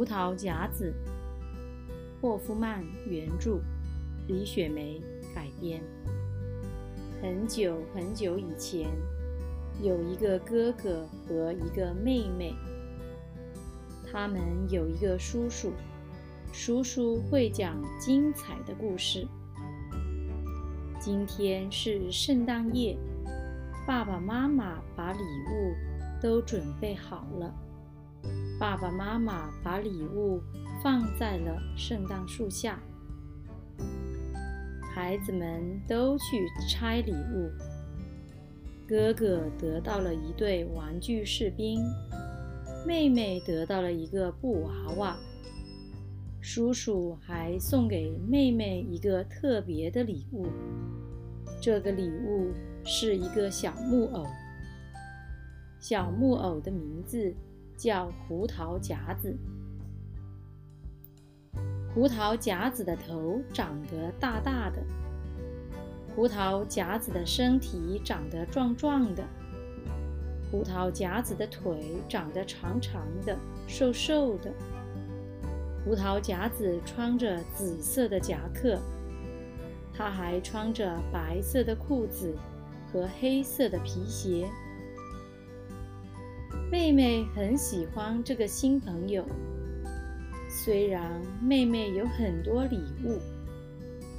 胡桃夹子，霍夫曼原著，李雪梅改编。很久很久以前，有一个哥哥和一个妹妹，他们有一个叔叔，叔叔会讲精彩的故事。今天是圣诞夜，爸爸妈妈把礼物都准备好了。爸爸妈妈把礼物放在了圣诞树下，孩子们都去拆礼物。哥哥得到了一对玩具士兵，妹妹得到了一个布娃娃，叔叔还送给妹妹一个特别的礼物。这个礼物是一个小木偶，小木偶的名字。叫胡桃夹子。胡桃夹子的头长得大大的，胡桃夹子的身体长得壮壮的，胡桃夹子的腿长得长长的、瘦瘦的。胡桃夹子穿着紫色的夹克，他还穿着白色的裤子和黑色的皮鞋。妹妹很喜欢这个新朋友。虽然妹妹有很多礼物，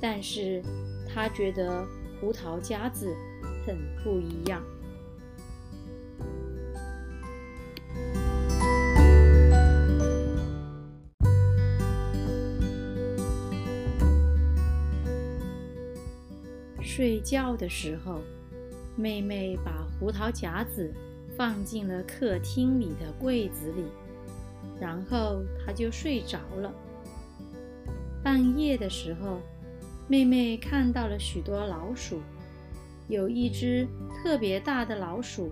但是她觉得胡桃夹子很不一样。睡觉的时候，妹妹把胡桃夹子。放进了客厅里的柜子里，然后他就睡着了。半夜的时候，妹妹看到了许多老鼠，有一只特别大的老鼠，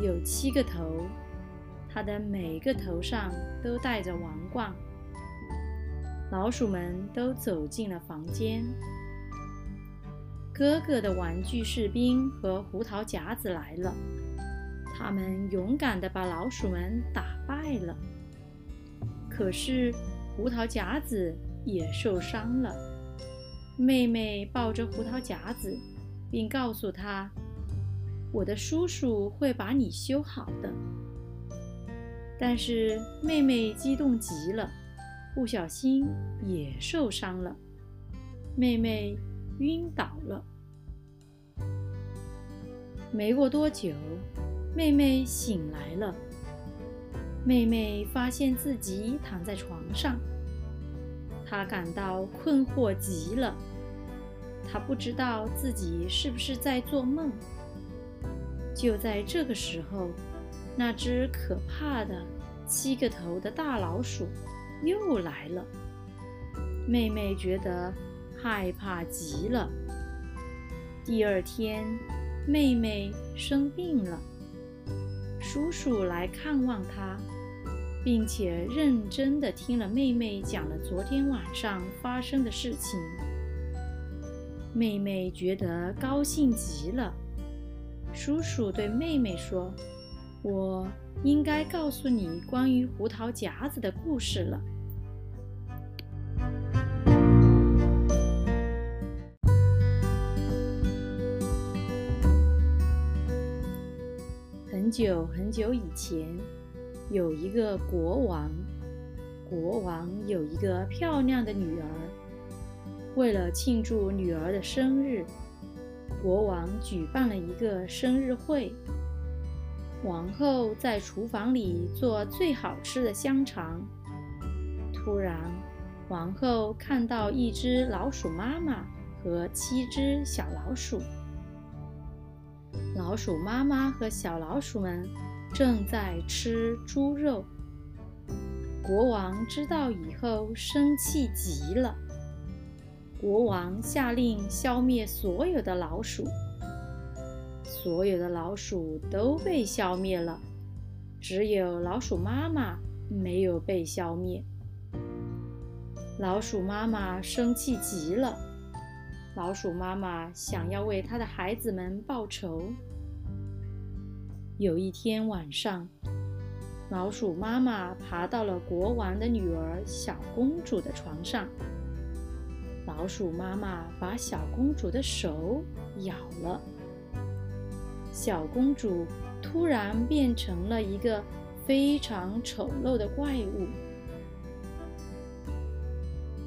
有七个头，它的每个头上都戴着王冠。老鼠们都走进了房间。哥哥的玩具士兵和胡桃夹子来了。他们勇敢地把老鼠们打败了，可是胡桃夹子也受伤了。妹妹抱着胡桃夹子，并告诉他：“我的叔叔会把你修好的。”但是妹妹激动极了，不小心也受伤了。妹妹晕倒了。没过多久。妹妹醒来了。妹妹发现自己躺在床上，她感到困惑极了。她不知道自己是不是在做梦。就在这个时候，那只可怕的七个头的大老鼠又来了。妹妹觉得害怕极了。第二天，妹妹生病了。叔叔来看望他，并且认真的听了妹妹讲了昨天晚上发生的事情。妹妹觉得高兴极了。叔叔对妹妹说：“我应该告诉你关于胡桃夹子的故事了。”很久很久以前，有一个国王。国王有一个漂亮的女儿。为了庆祝女儿的生日，国王举办了一个生日会。王后在厨房里做最好吃的香肠。突然，王后看到一只老鼠妈妈和七只小老鼠。老鼠妈妈和小老鼠们正在吃猪肉。国王知道以后，生气极了。国王下令消灭所有的老鼠。所有的老鼠都被消灭了，只有老鼠妈妈没有被消灭。老鼠妈妈生气极了。老鼠妈妈想要为她的孩子们报仇。有一天晚上，老鼠妈妈爬到了国王的女儿小公主的床上。老鼠妈妈把小公主的手咬了，小公主突然变成了一个非常丑陋的怪物。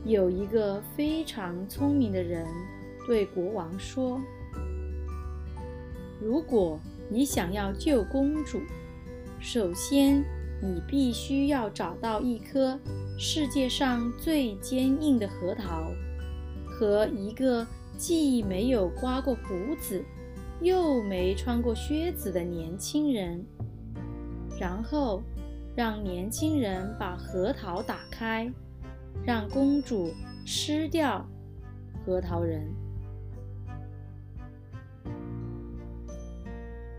有一个非常聪明的人对国王说：“如果你想要救公主，首先你必须要找到一颗世界上最坚硬的核桃。”和一个既没有刮过胡子，又没穿过靴子的年轻人，然后让年轻人把核桃打开，让公主吃掉核桃仁。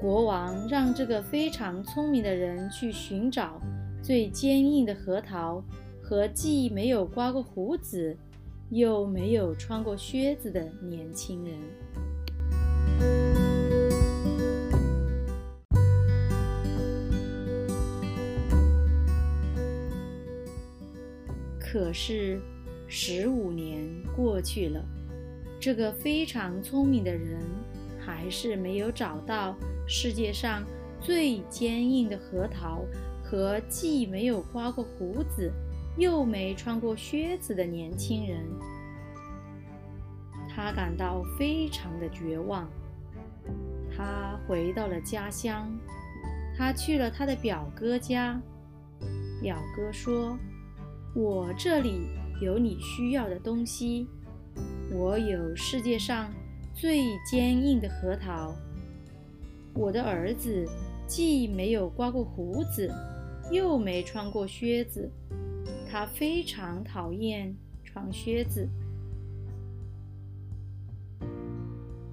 国王让这个非常聪明的人去寻找最坚硬的核桃和既没有刮过胡子。又没有穿过靴子的年轻人。可是，十五年过去了，这个非常聪明的人还是没有找到世界上最坚硬的核桃和既没有刮过胡子。又没穿过靴子的年轻人，他感到非常的绝望。他回到了家乡，他去了他的表哥家。表哥说：“我这里有你需要的东西，我有世界上最坚硬的核桃。我的儿子既没有刮过胡子，又没穿过靴子。”他非常讨厌穿靴子。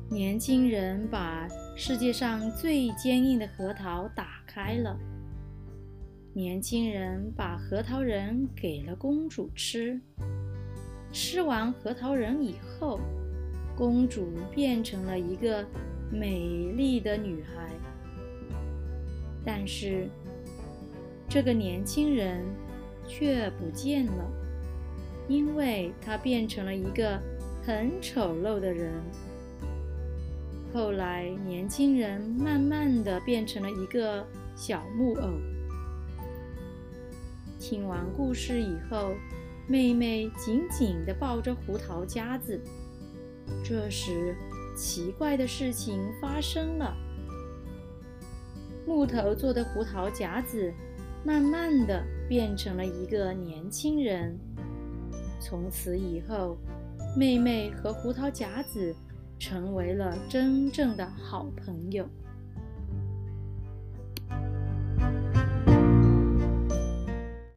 年轻人把世界上最坚硬的核桃打开了。年轻人把核桃仁给了公主吃。吃完核桃仁以后，公主变成了一个美丽的女孩。但是，这个年轻人。却不见了，因为他变成了一个很丑陋的人。后来，年轻人慢慢的变成了一个小木偶。听完故事以后，妹妹紧紧地抱着胡桃夹子。这时，奇怪的事情发生了：木头做的胡桃夹子。慢慢的变成了一个年轻人。从此以后，妹妹和胡桃夹子成为了真正的好朋友。